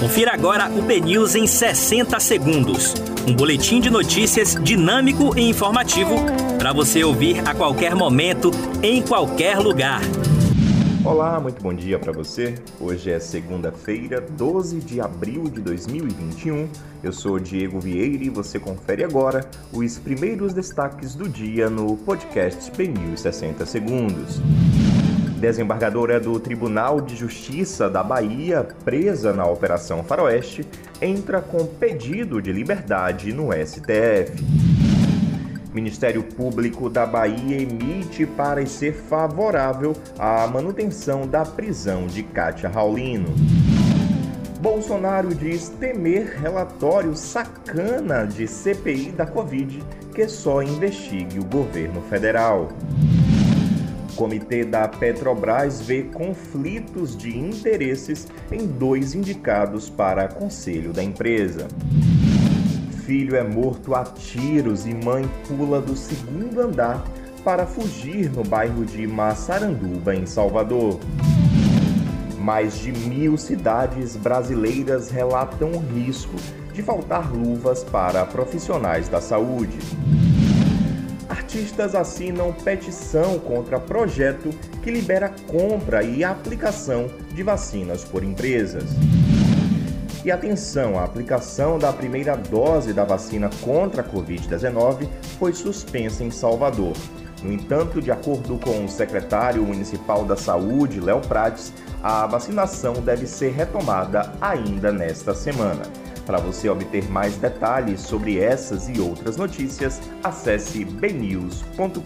Confira agora o BNews em 60 segundos. Um boletim de notícias dinâmico e informativo para você ouvir a qualquer momento, em qualquer lugar. Olá, muito bom dia para você. Hoje é segunda-feira, 12 de abril de 2021. Eu sou Diego Vieira e você confere agora os primeiros destaques do dia no podcast BNews 60 segundos. Desembargadora do Tribunal de Justiça da Bahia, presa na Operação Faroeste, entra com pedido de liberdade no STF. Ministério Público da Bahia emite parecer favorável à manutenção da prisão de Kátia Raulino. Bolsonaro diz temer relatório sacana de CPI da Covid que só investigue o governo federal. Comitê da Petrobras vê conflitos de interesses em dois indicados para conselho da empresa. Filho é morto a tiros e mãe pula do segundo andar para fugir no bairro de Massaranduba, em Salvador. Mais de mil cidades brasileiras relatam o risco de faltar luvas para profissionais da saúde artistas assinam petição contra projeto que libera compra e aplicação de vacinas por empresas. E atenção, a aplicação da primeira dose da vacina contra a Covid-19 foi suspensa em Salvador. No entanto, de acordo com o secretário municipal da Saúde, Léo Prates, a vacinação deve ser retomada ainda nesta semana. Para você obter mais detalhes sobre essas e outras notícias, acesse bnews.com.br.